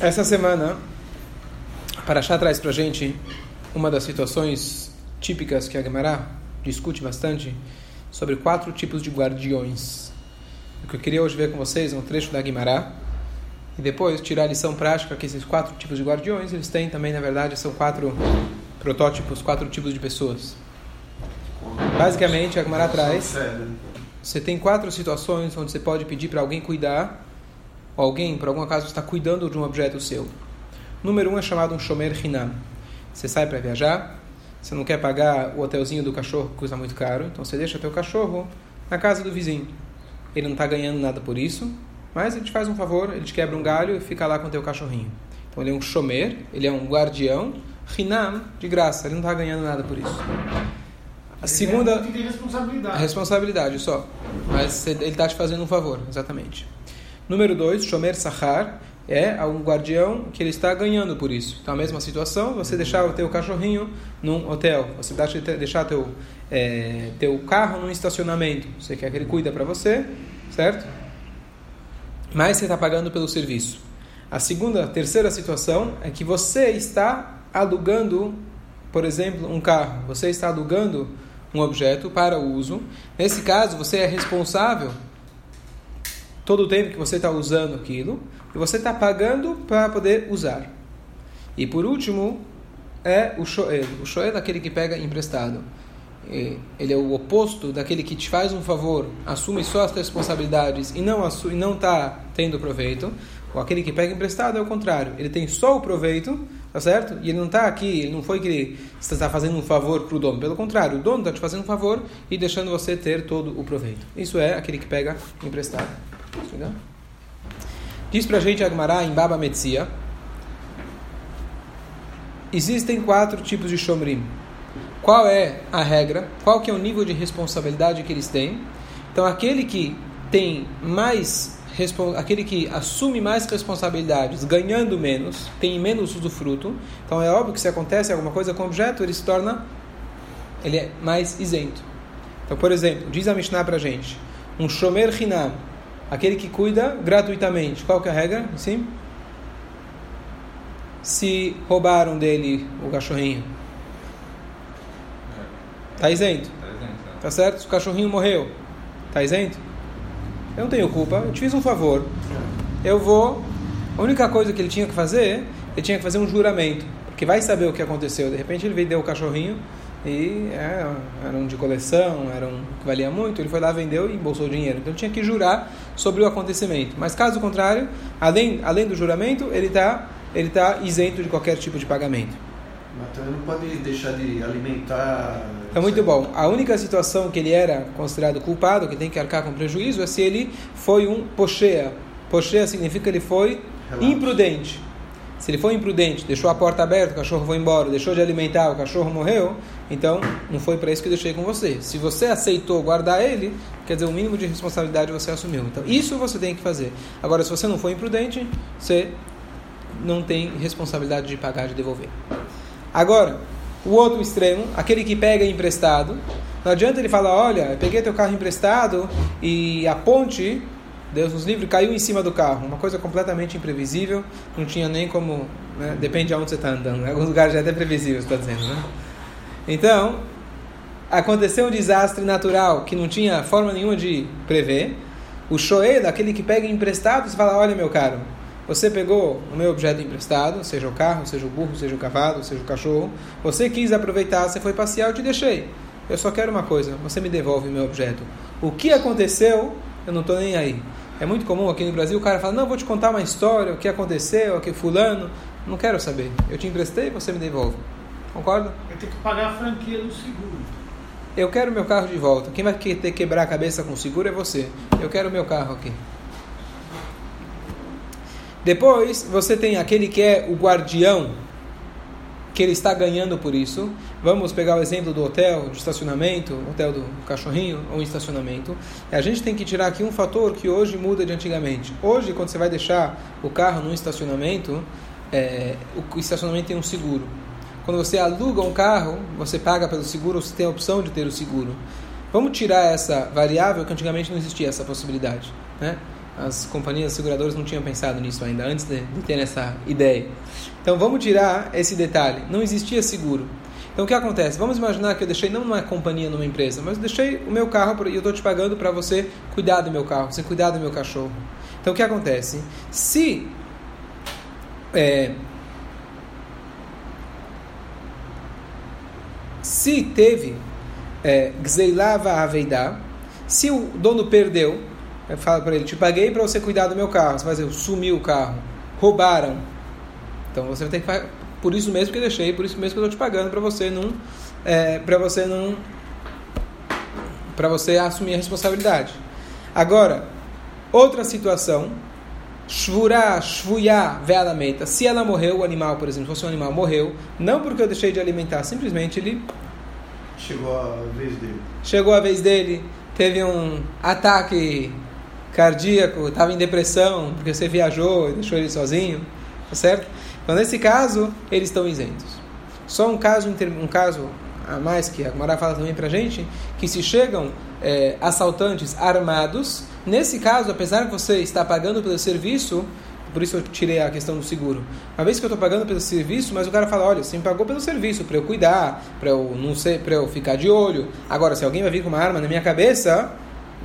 Essa semana, Paraxá traz para gente uma das situações típicas que a Gemara discute bastante sobre quatro tipos de guardiões. O que eu queria hoje ver com vocês é um trecho da Gemara e depois tirar a lição prática que esses quatro tipos de guardiões eles têm também, na verdade, são quatro protótipos, quatro tipos de pessoas. Basicamente, a Gemara traz você tem quatro situações onde você pode pedir para alguém cuidar ou alguém, por algum acaso, está cuidando de um objeto seu. Número um é chamado um shomer hinam. Você sai para viajar, você não quer pagar o hotelzinho do cachorro que custa muito caro, então você deixa teu cachorro na casa do vizinho. Ele não está ganhando nada por isso, mas ele te faz um favor, ele te quebra um galho e fica lá com teu cachorrinho. Então ele é um shomer, ele é um guardião, hinam, de graça, ele não está ganhando nada por isso. A Ele segunda. é- responsabilidade. A responsabilidade só. Mas ele está te fazendo um favor, exatamente. Número dois, Shomer Sahar, é um guardião que ele está ganhando por isso. Então, a mesma situação, você deixar o teu cachorrinho num hotel, você deixa- deixar teu, é, teu carro num estacionamento, você quer que ele cuida para você, certo? Mas você está pagando pelo serviço. A segunda, a terceira situação é que você está alugando, por exemplo, um carro. Você está alugando um objeto para uso. Nesse caso, você é responsável todo o tempo que você está usando aquilo e você está pagando para poder usar. E por último, é o shoel. O shoel é aquele que pega emprestado. Ele é o oposto daquele que te faz um favor, assume só as responsabilidades e não não está tendo proveito. Ou aquele que pega emprestado é o contrário. Ele tem só o proveito, tá certo? E ele não está aqui, ele não foi que ele está fazendo um favor para o dono. Pelo contrário, o dono está te fazendo um favor e deixando você ter todo o proveito. Isso é aquele que pega emprestado. Entendeu? Diz pra gente Agmará em Baba Metzia. Existem quatro tipos de shomrim. Qual é a regra? Qual que é o nível de responsabilidade que eles têm? Então, aquele que tem mais aquele que assume mais responsabilidades, ganhando menos, tem menos usufruto. Então, é óbvio que se acontece alguma coisa com o objeto, ele se torna ele é mais isento. Então, por exemplo, diz a Mishnah pra gente, um shomer hinam, aquele que cuida gratuitamente. Qual que é a regra? Sim? Se roubaram dele o cachorrinho, tá isento. Tá certo? Se o cachorrinho morreu, tá isento? Eu não tenho culpa, eu te fiz um favor. Eu vou. A única coisa que ele tinha que fazer, ele tinha que fazer um juramento. Porque vai saber o que aconteceu. De repente ele vendeu o cachorrinho e é, era um de coleção, era um que valia muito. Ele foi lá, vendeu e embolsou o dinheiro. Então tinha que jurar sobre o acontecimento. Mas caso contrário, além, além do juramento, ele está ele tá isento de qualquer tipo de pagamento. Mas também não pode deixar de alimentar. Então, muito bom. A única situação que ele era considerado culpado, que tem que arcar com prejuízo, é se ele foi um pochea. Pochea significa que ele foi Relato. imprudente. Se ele foi imprudente, deixou a porta aberta, o cachorro foi embora, deixou de alimentar, o cachorro morreu, então não foi para isso que eu deixei com você. Se você aceitou guardar ele, quer dizer, o mínimo de responsabilidade você assumiu. Então, isso você tem que fazer. Agora, se você não foi imprudente, você não tem responsabilidade de pagar, de devolver. Agora, o outro extremo, aquele que pega emprestado, não adianta ele falar, olha, eu peguei teu carro emprestado e a ponte, Deus nos livre, caiu em cima do carro. Uma coisa completamente imprevisível, não tinha nem como, né, depende de onde você está andando. Em alguns lugares já é até previsível, está dizendo, né? Então, aconteceu um desastre natural que não tinha forma nenhuma de prever. O shoed, aquele que pega emprestado, você fala, olha meu caro, você pegou o meu objeto emprestado, seja o carro, seja o burro, seja o cavalo, seja o cachorro. Você quis aproveitar, você foi passear, eu te deixei. Eu só quero uma coisa, você me devolve o meu objeto. O que aconteceu, eu não estou nem aí. É muito comum aqui no Brasil o cara fala, não, vou te contar uma história, o que aconteceu, o que fulano. Não quero saber. Eu te emprestei, você me devolve. Concorda? Vai ter que pagar a franquia do seguro. Eu quero meu carro de volta. Quem vai ter que quebrar a cabeça com o seguro é você. Eu quero meu carro aqui. Depois, você tem aquele que é o guardião, que ele está ganhando por isso. Vamos pegar o exemplo do hotel, de estacionamento, hotel do cachorrinho ou estacionamento. A gente tem que tirar aqui um fator que hoje muda de antigamente. Hoje, quando você vai deixar o carro num estacionamento, é, o estacionamento tem um seguro. Quando você aluga um carro, você paga pelo seguro, você tem a opção de ter o seguro. Vamos tirar essa variável que antigamente não existia essa possibilidade, né? As companhias seguradoras não tinham pensado nisso ainda, antes de, de ter essa ideia. Então vamos tirar esse detalhe. Não existia seguro. Então o que acontece? Vamos imaginar que eu deixei não numa companhia, numa empresa, mas eu deixei o meu carro e eu estou te pagando para você cuidar do meu carro, você cuidar do meu cachorro. Então o que acontece? Se é, se teve é, Gzeilava Aveidá, se o dono perdeu, fala para ele, te paguei para você cuidar do meu carro, você vai dizer, sumiu o carro, roubaram. Então você vai ter que por isso mesmo que eu deixei, por isso mesmo que eu estou te pagando para você não, é, para você não, para você assumir a responsabilidade. Agora, outra situação, shvurá, shvuyá, veladamente. Se ela morreu, o animal, por exemplo, se fosse um animal morreu, não porque eu deixei de alimentar, simplesmente ele chegou a vez dele. Chegou a vez dele, teve um ataque cardíaco, estava em depressão porque você viajou e deixou ele sozinho, tá certo? Então nesse caso eles estão isentos. Só um caso um caso a mais que a Gomara fala também para gente que se chegam é, assaltantes armados, nesse caso, apesar de você estar pagando pelo serviço, por isso eu tirei a questão do seguro. Uma vez que eu estou pagando pelo serviço, mas o cara fala, olha, você me pagou pelo serviço, para eu cuidar, para eu não ser, para eu ficar de olho. Agora, se alguém vai vir com uma arma na minha cabeça,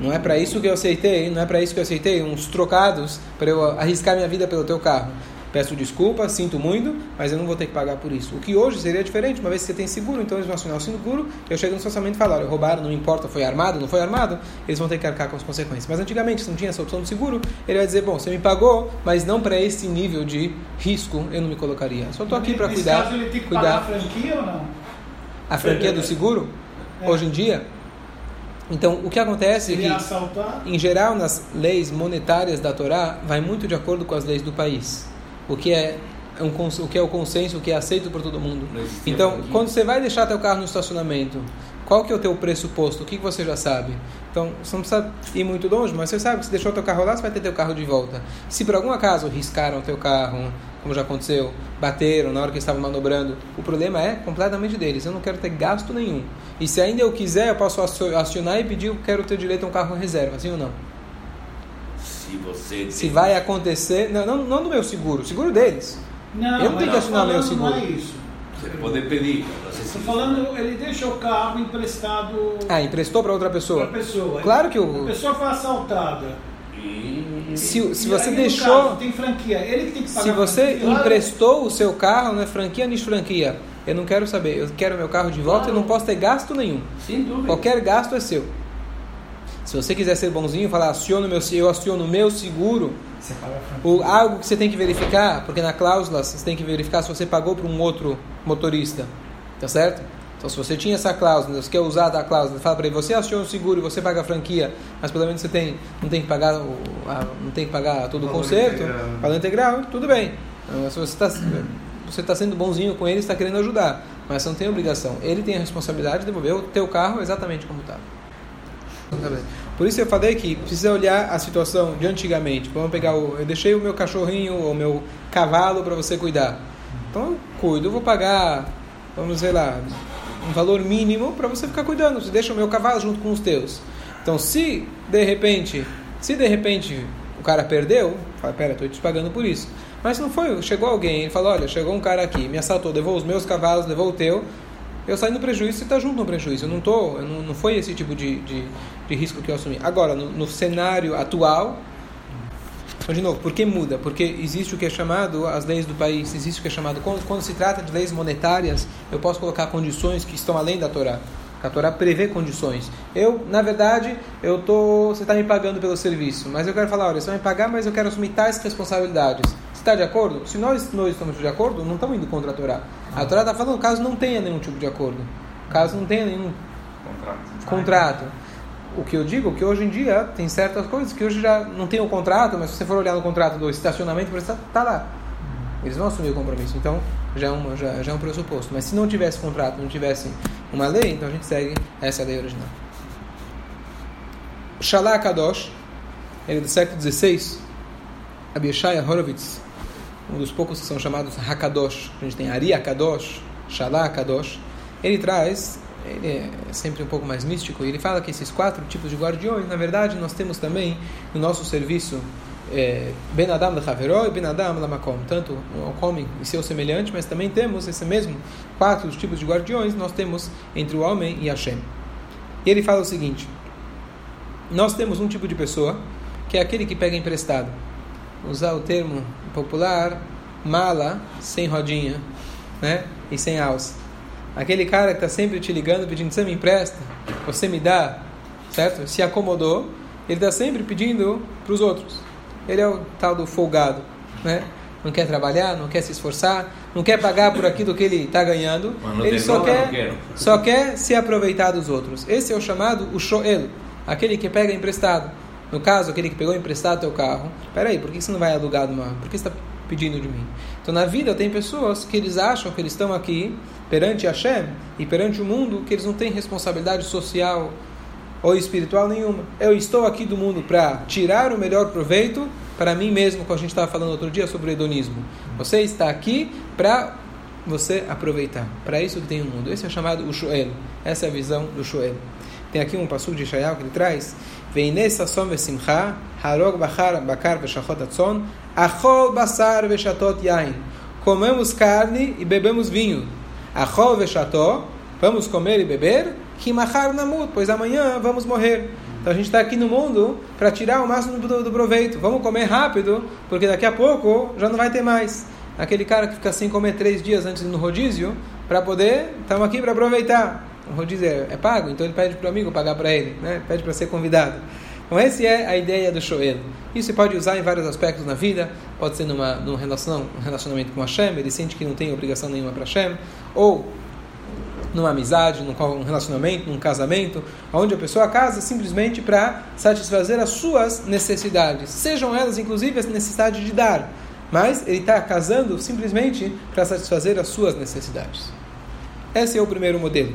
não é para isso que eu aceitei, não é para isso que eu aceitei uns trocados para eu arriscar minha vida pelo teu carro. Peço desculpa, sinto muito, mas eu não vou ter que pagar por isso. O que hoje seria diferente, uma vez que você tem seguro, então eles vão assinar o seguro, eu chego no estacionamento e falo, olha, roubaram, não importa, foi armado, não foi armado, eles vão ter que arcar com as consequências. Mas antigamente, se não tinha essa opção de seguro, ele vai dizer, bom, você me pagou, mas não para esse nível de risco, eu não me colocaria. Só estou aqui para cuidar. Caso ele tem que cuidar. pagar a franquia ou não? A franquia do seguro, é. hoje em dia, então, o que acontece é que, em geral, nas leis monetárias da Torá, vai muito de acordo com as leis do país o que é um, o que é o consenso, o que é aceito por todo mundo. Então, quando você vai deixar teu carro no estacionamento, qual que é o teu pressuposto? O que, que você já sabe? Então, você não precisa ir muito longe, mas você sabe que se deixou teu carro lá, você vai ter teu carro de volta. Se por algum acaso riscaram teu carro, como já aconteceu, bateram na hora que estavam manobrando, o problema é completamente deles. Eu não quero ter gasto nenhum. E se ainda eu quiser, eu posso acionar e pedir, eu quero ter direito a um carro reserva, sim ou não? se você. Se vai acontecer. Não, não, não no meu seguro, seguro deles. Não, eu não tenho que assinar meu seguro. Não é isso. Você pode pedir. Estou falando, ele deixa o carro emprestado. Ah, emprestou para outra pessoa? Para pessoa. Claro que o. A pessoa foi assaltada. Se, se você deixou. Caso, tem franquia, ele que tem que pagar. Se você emprestou o seu carro, não é franquia nem franquia. Eu não quero saber, eu quero meu carro de volta claro. e não posso ter gasto nenhum. Sem dúvida. Qualquer gasto é seu. Se você quiser ser bonzinho, falar aciono meu, eu aciono o meu seguro, o, algo que você tem que verificar, porque na cláusula você tem que verificar se você pagou para um outro motorista, tá certo? Então, se você tinha essa cláusula, você quer usar a cláusula, fala para ele, você aciona o seguro e você paga a franquia, mas pelo menos você tem, não tem que pagar, o, a, não tem que pagar todo o, conserto, valor integral, tudo bem. Então, se você está você está sendo bonzinho com ele, está querendo ajudar, mas você não tem obrigação. Ele tem a responsabilidade de devolver o teu carro exatamente como está. Por isso eu falei que precisa olhar a situação de antigamente. Vamos pegar o, eu deixei o meu cachorrinho ou meu cavalo para você cuidar. Então eu cuido, eu vou pagar, vamos sei lá, um valor mínimo para você ficar cuidando. Você deixa o meu cavalo junto com os teus. Então se de repente, se de repente o cara perdeu, fala, pera, estou te pagando por isso. Mas não foi, chegou alguém, ele falou, olha, chegou um cara aqui, me assaltou, levou os meus cavalos, levou o teu, eu saí no prejuízo e está junto no prejuízo. Eu não tô, eu não, não foi esse tipo de, de, de, risco que eu assumi. Agora, no, no cenário atual, então, de novo, por que muda? Porque existe o que é chamado, as leis do país, existe o que é chamado, quando, quando se trata de leis monetárias, eu posso colocar condições que estão além da Torá. A Torá prevê condições. Eu, na verdade, eu tô, você está me pagando pelo serviço, mas eu quero falar, olha, você vai me pagar, mas eu quero assumir tais responsabilidades. Você está de acordo? Se nós, nós estamos de acordo, não estamos indo contra a Torá. A Torá está falando caso não tenha nenhum tipo de acordo, caso não tenha nenhum contrato. contrato. O que eu digo é que hoje em dia tem certas coisas que hoje já não tem o contrato, mas se você for olhar no contrato do estacionamento, está tá lá. Eles vão assumir o compromisso. Então já é, uma, já, já é um pressuposto. Mas se não tivesse contrato, não tivesse uma lei, então a gente segue essa lei original. Shalá Kadosh, ele é do século XVI, Abishai Horowitz, um dos poucos que são chamados Hakadosh. A gente tem Ari Hakadosh, Shalá. Ele traz ele é sempre um pouco mais místico, e ele fala que esses quatro tipos de guardiões, na verdade, nós temos também no nosso serviço é, Ben Adam Haveró e Ben Adam Lamakom, tanto o homem e seu semelhante, mas também temos esse mesmo quatro tipos de guardiões, nós temos entre o homem e Hashem. E ele fala o seguinte: nós temos um tipo de pessoa que é aquele que pega emprestado. Usar o termo popular, mala sem rodinha, né? E sem alça. Aquele cara que está sempre te ligando pedindo, você me empresta, você me dá, certo? Se acomodou, ele está sempre pedindo para os outros. Ele é o tal do folgado, né? Não quer trabalhar, não quer se esforçar, não quer pagar por aquilo que ele está ganhando. Ele só quer, só quer se aproveitar dos outros. Esse é o chamado o shoel, aquele que pega emprestado. No caso, aquele que pegou emprestado teu carro. Peraí, por que você não vai alugar de uma? Por que você está pedindo de mim? Então, na vida, tem pessoas que eles acham que eles estão aqui perante Hashem e perante o mundo que eles não têm responsabilidade social ou espiritual nenhuma. Eu estou aqui do mundo para tirar o melhor proveito para mim mesmo, como a gente estava falando outro dia sobre o hedonismo. Você está aqui para você aproveitar. Para isso que tem o mundo. Esse é chamado o Shoel. Essa é a visão do Shoel. Tem aqui um passo de Shayal que ele traz. Atzon, achol basar yain. Comemos carne e bebemos vinho. Achol vamos comer e beber, pois amanhã vamos morrer. Então a gente está aqui no mundo para tirar o máximo do, do, proveito. Vamos comer rápido, porque daqui a pouco já não vai ter mais. Aquele cara que fica sem comer três dias antes no rodízio, para poder, estamos aqui para aproveitar. O rodízio é, é, pago, então ele pede para o amigo pagar para ele, né? pede para ser convidado. Então essa é a ideia do Shoel. Isso se pode usar em vários aspectos na vida, pode ser numa, num um relacionamento com Hashem, ele sente que não tem obrigação nenhuma para Hashem, ou numa amizade, num relacionamento, num casamento, onde a pessoa casa simplesmente para satisfazer as suas necessidades, sejam elas inclusive a necessidade de dar, mas ele está casando simplesmente para satisfazer as suas necessidades. Esse é o primeiro modelo.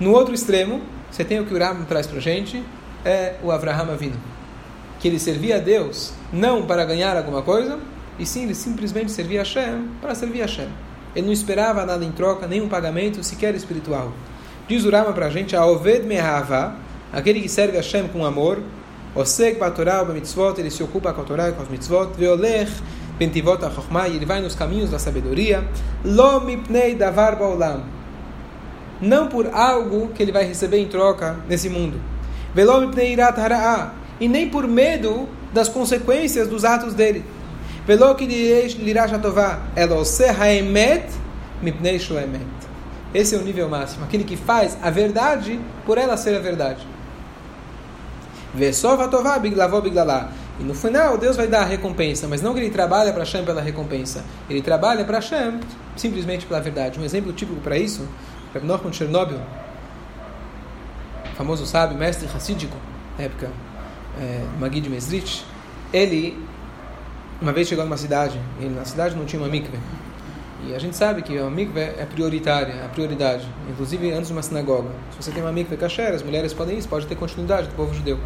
No outro extremo, você tem o que o Ram traz para gente, é o Avraham Avinu, que ele servia a Deus não para ganhar alguma coisa, e sim ele simplesmente servia a Hashem para servir a Hashem. Ele não esperava nada em troca, nenhum pagamento, sequer espiritual. Diz o Rama para a gente, a Oved aquele que serve a Hashem com amor, ele se ocupa com a Torá e com as mitzvot, Veolech Pentivot HaChochmah, ele vai nos caminhos da sabedoria, Lo Mipnei Davar Baolam, não por algo que ele vai receber em troca nesse mundo. E nem por medo das consequências dos atos dele. Esse é o nível máximo, aquele que faz a verdade por ela ser a verdade. E no final Deus vai dar a recompensa, mas não que ele trabalha para Hashem pela recompensa. Ele trabalha para Hashem simplesmente pela verdade. Um exemplo típico para isso, Rav Nachman Chernobyl, famoso sábio, mestre racídico, na época, é, Magid Mesrich, ele uma vez chegou numa cidade, e na cidade não tinha uma mikve. E a gente sabe que a mikve é prioritária, a prioridade, inclusive antes de uma sinagoga. Se você tem uma mikve kasher, as mulheres podem ir, pode ter continuidade do povo judeu.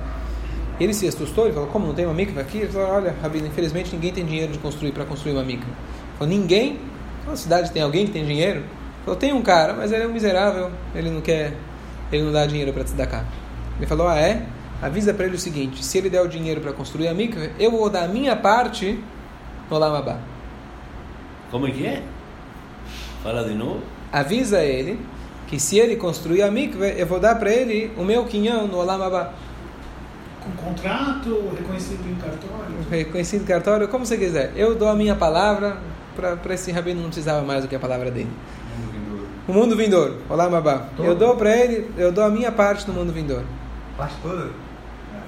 Ele se assustou e falou: Como não tem uma mikve aqui? Ele falou: Olha, Rabino, infelizmente ninguém tem dinheiro de construir para construir uma mikve. Ele falou: Ninguém? Na cidade tem alguém que tem dinheiro? Falou: Tem um cara, mas ele é um miserável, ele não quer, ele não dá dinheiro para te dar cá. Ele falou: Ah, é? avisa para ele o seguinte: se ele der o dinheiro para construir a mikve, eu vou dar a minha parte no Lamabá. Como é que é? Fala de novo. Avisa ele que se ele construir a mikve, eu vou dar para ele o meu quinhão no Olamabá. Com contrato, reconhecido em cartório? Reconhecido em cartório, como você quiser. Eu dou a minha palavra, para esse rabino não precisava mais do que a palavra dele. O mundo vindouro, Olamabá. Eu dou para ele, eu dou a minha parte no mundo vindouro. Parte toda?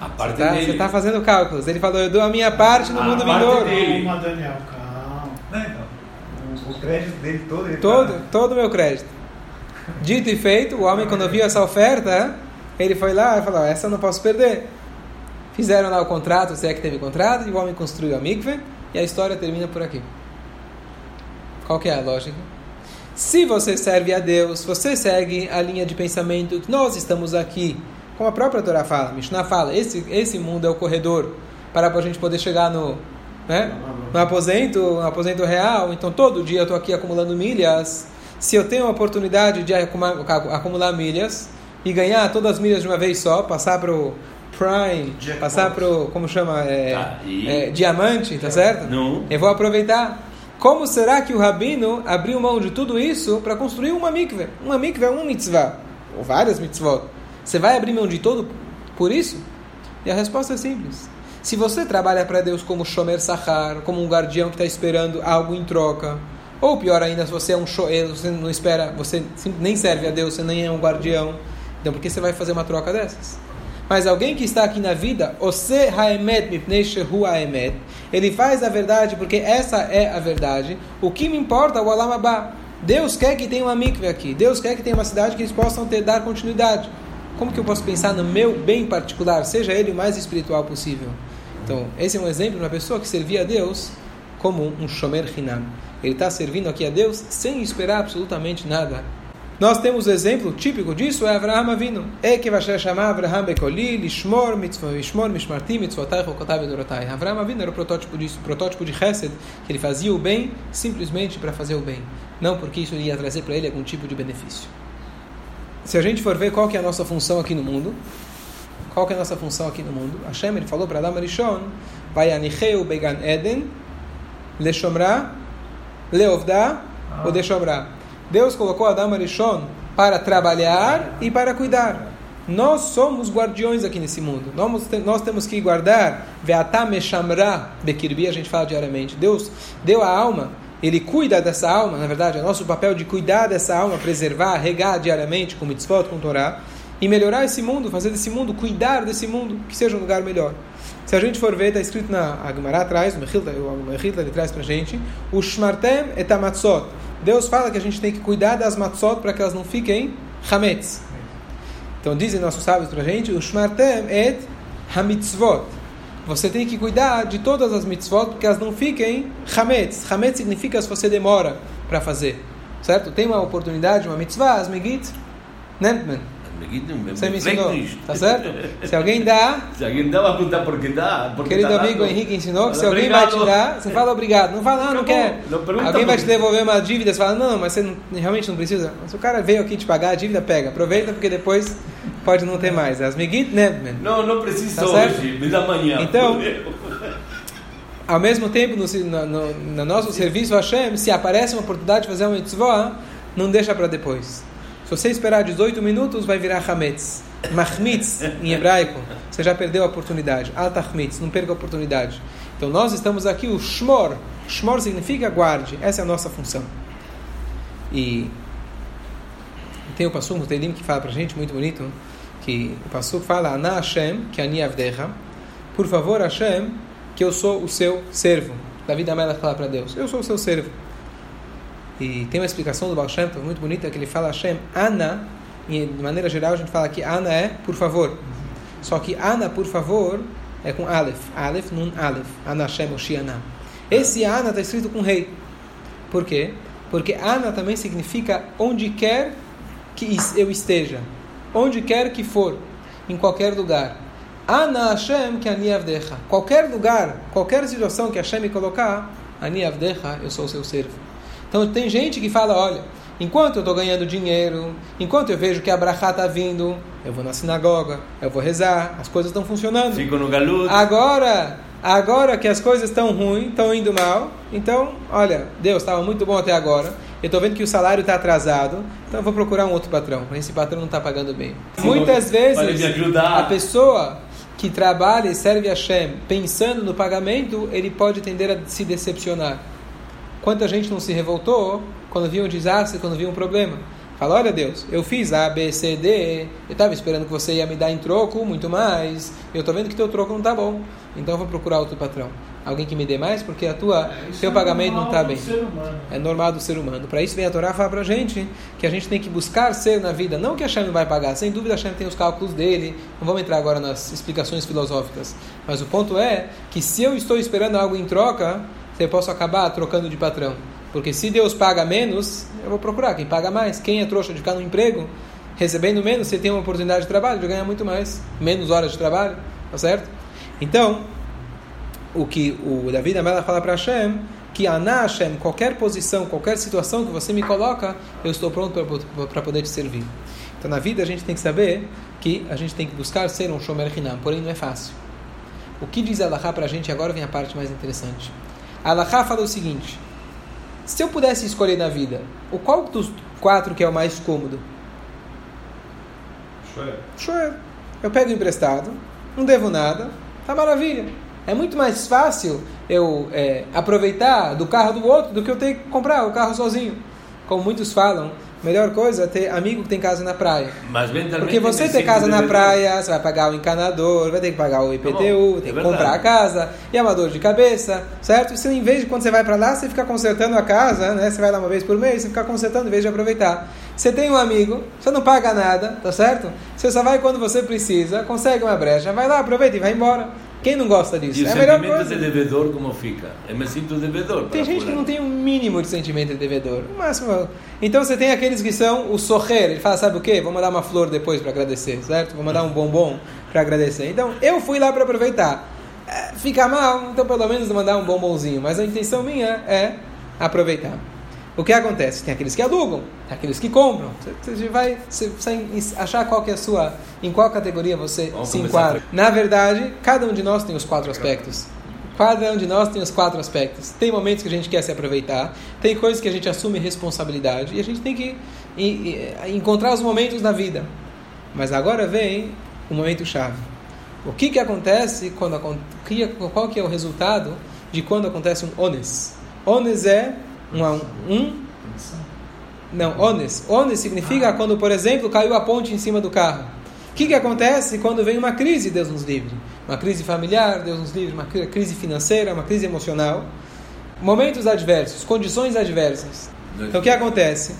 A parte Tá, dele. você está fazendo cálculos. Ele falou, eu dou a minha parte no A mundo parte vindouro. dele. Calma, Daniel, calma. Não, então. O, o crédito dele todo. Ele Todo, tá- todo o meu crédito. Dito e feito, o homem quando viu essa oferta, ele foi lá e falou, essa eu não posso perder. Fizeram lá o contrato, se é que teve contrato, e o homem construiu a mikve, e a história termina por aqui. Qual que é a lógica? Se você serve a Deus, você segue a linha de pensamento que nós estamos aqui, como a própria Torá fala, Mishnah fala, esse, esse mundo é o corredor para a gente poder chegar no, né, no aposento, no aposento real. Então todo dia eu estou aqui acumulando milhas. se eu tenho a oportunidade de acumular, acumular milhas e ganhar todas as milhas de uma vez só, passar para o Prime, Jackpot. passar para o, como chama, é, Tá, e- é, diamante, tá certo? Não. Eu vou aproveitar. Como será que o rabino abriu mão de tudo isso para construir uma mikveh? Uma mikveh é uma mitzvah, ou várias mitzvot. Você vai abrir mão de tudo por isso? E a resposta é simples. Se você trabalha para Deus como Shomer Sahar, como um guardião que está esperando algo em troca, ou pior ainda, se você é um shoel, você não espera, você nem serve a Deus, você nem é um guardião, então por que você vai fazer uma troca dessas? Mas alguém que está aqui na vida, Ose Haemet Mipnei Shehu Haemet, ele faz a verdade porque essa é a verdade. O que me importa é o Olam Abba. Deus quer que tenha uma mikve aqui. Deus quer que tenha uma cidade que eles possam ter, dar continuidade. Como que eu posso pensar no meu bem particular, seja ele o mais espiritual possível? Então, esse é um exemplo de uma pessoa que servia a Deus como um Shomer Hinam. Ele está servindo aqui a Deus sem esperar absolutamente nada. Nós temos o exemplo típico disso, é Avraham Avinu. É que vai chamar Avraham Bekoli, Lishmor, Mitzvah, Lishmor, Mishmartim, Mitzvotai, Rokotai, Bedorotai. Avraham Avinu era o protótipo disso, o protótipo de Chesed, que ele fazia o bem simplesmente para fazer o bem. Não porque isso ia trazer para ele algum tipo de benefício. Se a gente for ver qual que é a nossa função aqui no mundo, qual que é a nossa função aqui no mundo? Hashem, ele falou para Adam Arishon, vai anicheu began Eden, leshomra, leovda, ou deixomra. Deus colocou Adam Arishon para trabalhar e para cuidar. Nós somos guardiões aqui nesse mundo. Nós, nós temos que guardar. Ve'atá meshamra bekirbi, a gente fala diariamente. Deus deu a alma, Ele cuida dessa alma, na verdade, é nosso papel de cuidar dessa alma, preservar, regar diariamente com mitzvot, com Torá, e melhorar esse mundo, fazer desse mundo, cuidar desse mundo, que seja um lugar melhor. Se a gente for ver, está escrito na Agmará atrás, o Mechilta, ele traz para a gente, o Shmartem et amatzot. Deus fala que a gente tem que cuidar das matzot para que elas não fiquem hametz. Então dizem nossos sábios para a gente, o Shmartem et hamitzvot. Você tem que cuidar de todas as mitzvot porque elas não fiquem hametz. Hametz significa se você demora para fazer. Certo? Tem uma oportunidade, uma mitzvah, as megit, nentman. Você me ensinou, tá certo? Se alguém dá, Se alguém dá, vai perguntar por que dá. Porque Querido tá amigo. Henrique ensinou que se alguém vai te obrigado. dar, você fala obrigado. Não fala, não, não Acabou. quer. Não Alguém vai te devolver uma dívida, você fala, não, mas você não- realmente não precisa. Se o cara veio aqui te pagar a dívida, pega. Aproveita porque depois pode não ter mais. As megit, né? Não, não precisa Tá hoje, me dá amanhã. Então, Ao mesmo tempo, no, no, no, no nosso serviço Hashem, se aparece uma oportunidade de fazer uma mitzvah, não deixa para depois. Se você esperar 18 minutos, vai virar hametz. Mahmitz, em hebraico, você já perdeu a oportunidade. Altachmitz, não perca a oportunidade. Então nós estamos aqui, o Shmor. Shmor significa guarde, essa é a nossa função. E tem o Passuk no Teilim que fala pra gente, muito bonito, que o Passuk fala, Ana Hashem, que ani avdecha, por favor Hashem, que eu sou o seu servo. Davi da Mela fala para Deus, eu sou o seu servo. E tem uma explicação do Baal Shem Tov muito bonita que ele fala Hashem, Ana, e de maneira geral a gente fala que Ana é por favor. Só que Ana, por favor, é com Aleph. Aleph, Nun, Aleph. Ana Hashem, Oshiana. Esse Ana está escrito com rei. Por quê? Porque Ana também significa onde quer que eu esteja. Onde quer que for. Em qualquer lugar. Ana Hashem que ani avdecha. Qualquer lugar, qualquer situação que Hashem me colocar, ani avdecha, eu sou o seu servo. Então tem gente que fala, olha, enquanto eu estou ganhando dinheiro, enquanto eu vejo que a brachá está vindo, eu vou na sinagoga, eu vou rezar, as coisas estão funcionando. Fico no galuto. Agora, agora que as coisas estão ruins, estão indo mal, então, olha, Deus estava muito bom até agora. Eu estou vendo que o salário está atrasado, então eu vou procurar um outro patrão. Esse patrão não está pagando bem. Sim, Muitas vezes, a pessoa que trabalha e serve a Hashem pensando no pagamento, ele pode tender a se decepcionar. Quanta gente não se revoltou quando viu um desastre, quando viu um problema? Fala, olha Deus, eu fiz A, B, C, D, eu estava esperando que você ia me dar em troco muito mais, eu estou vendo que teu troco não está bom, então eu vou procurar outro patrão. Alguém que me dê mais, porque a tua, Isso teu é pagamento não está bem. É normal do ser humano. Para isso vem a Torá falar para a gente que a gente tem que buscar ser na vida. Não que a não vai pagar. Sem dúvida a Hashem tem os cálculos dele. Não vamos entrar agora nas explicações filosóficas. Mas o ponto é que se eu estou esperando algo em troca, eu posso acabar trocando de patrão. Porque se Deus paga menos, eu vou procurar quem paga mais. Quem é trouxa de ficar no emprego, recebendo menos, você tem uma oportunidade de trabalho, de ganhar muito mais. Menos horas de trabalho, tá certo? Então, o que o Davi da Mela fala para Hashem, que Ana Hashem, qualquer posição, qualquer situação que você me coloca, eu estou pronto para poder te servir. Então na vida a gente tem que saber que a gente tem que buscar ser um Shomer Hinam, porém não é fácil. O que diz Allah para a gente agora vem a parte mais interessante. Allah fala o seguinte: se eu pudesse escolher na vida, o qual dos quatro que é o mais cômodo? Shoer. Eu pego emprestado, não devo nada, tá maravilha. É muito mais fácil eu é, aproveitar do carro do outro do que eu ter que comprar o carro sozinho. Como muitos falam, melhor coisa é ter amigo que tem casa na praia. Mas Porque você ter casa na praia, você vai pagar o encanador, vai ter que pagar o IPTU, tá tem que é comprar a casa, e é uma dor de cabeça, certo? E em vez de quando você vai para lá, você fica consertando a casa, né? Você vai lá uma vez por mês, você fica consertando em vez de aproveitar. Você tem um amigo, você não paga nada, tá certo? Você só vai quando você precisa, consegue uma brecha, vai lá, aproveita e vai embora. Quem não gosta disso? E é o melhor sentimento de devedor como fica? Eu me sinto devedor. Tem gente que não tem um mínimo de sentimento de devedor. O máximo. Então você tem aqueles que são o sorrer. Ele fala, sabe o quê? Vou mandar uma flor depois para agradecer, certo? Vou mandar um bombom para agradecer. Então eu fui lá para aproveitar. É, fica mal, então pelo menos mandar um bombonzinho. Mas a intenção minha é aproveitar. O que acontece? Tem aqueles que alugam, tem aqueles que compram. Você, vai você achar qual que é a sua, em qual categoria você Vamos se começar enquadra. Na verdade, cada um de nós tem os quatro aspectos. Cada um de nós tem os quatro aspectos. Tem momentos que a gente quer se aproveitar, tem coisas que a gente assume responsabilidade e a gente tem que e- encontrar os momentos na vida. Mas agora vem o momento chave. O que que acontece quando qual que é o resultado de quando acontece um ones? Ones é um, um não, ones. Ones significa quando, por exemplo, caiu a ponte em cima do carro. O que, que acontece quando vem uma crise, Deus nos livre? Uma crise familiar, Deus nos livre, uma cri- crise financeira, uma crise emocional. Momentos adversos, condições adversas. Então o que acontece?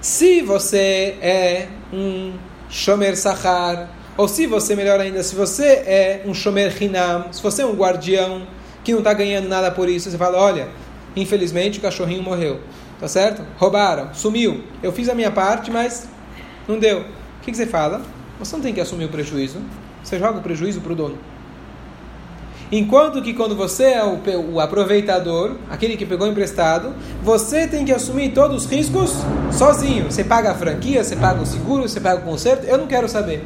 Se você é um Shomer Sahar, ou se você, melhor ainda, se você é um Shomer Hinam, se você é um guardião que não está ganhando nada por isso, você fala: olha, infelizmente o cachorrinho morreu, tá certo? Roubaram, sumiu. Eu fiz a minha parte, mas não deu. O que, que você fala? Você não tem que assumir o prejuízo, você joga o prejuízo para o dono. Enquanto que quando você é o, o aproveitador, aquele que pegou emprestado, você tem que assumir todos os riscos sozinho. Você paga a franquia, você paga o seguro, você paga o conserto, eu não quero saber.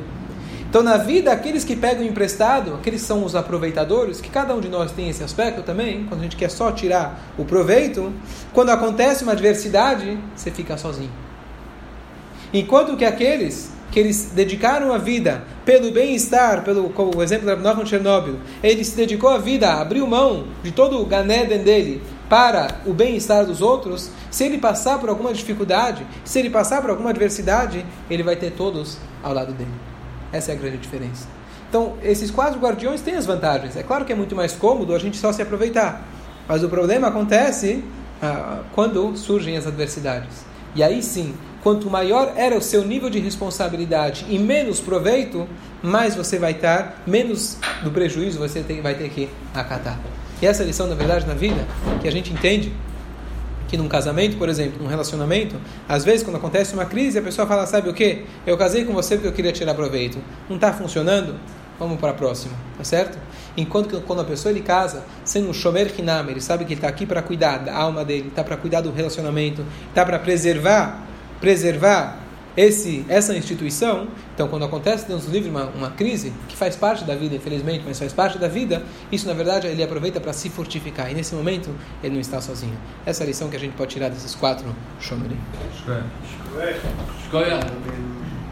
Então, na vida, aqueles que pegam emprestado, aqueles que são os aproveitadores, que cada um de nós tem esse aspecto também, quando a gente quer só tirar o proveito, quando acontece uma adversidade, você fica sozinho. Enquanto que aqueles que eles dedicaram a vida pelo bem-estar, pelo como o exemplo da Nochon Chernobyl, ele se dedicou a vida, abriu mão de todo o Ganeden dele para o bem-estar dos outros, se ele passar por alguma dificuldade, se ele passar por alguma adversidade, ele vai ter todos ao lado dele. Essa é a grande diferença. Então, esses quatro guardiões têm as vantagens. É claro que é muito mais cômodo a gente só se aproveitar. Mas o problema acontece ah, quando surgem as adversidades. E aí sim, quanto maior era o seu nível de responsabilidade e menos proveito, mais você vai estar, menos do prejuízo você tem, vai ter que acatar. E essa lição, na verdade, na vida, que a gente entende que num casamento, por exemplo, num relacionamento, às vezes quando acontece uma crise, a pessoa fala, sabe o que? Eu casei com você porque eu queria tirar proveito. Não está funcionando? Vamos para a próxima, tá certo? Enquanto que quando a pessoa ele casa, sendo um shomer hinam, ele sabe que ele está aqui para cuidar da alma dele, está para cuidar do relacionamento, está para preservar, preservar esse, essa instituição. Então, quando acontece, Deus nos livre, uma, uma crise, que faz parte da vida, infelizmente, mas faz parte da vida, isso, na verdade, ele aproveita para se fortificar. E nesse momento, ele não está sozinho. Essa é a lição que a gente pode tirar desses quatro shomerim. Escolha.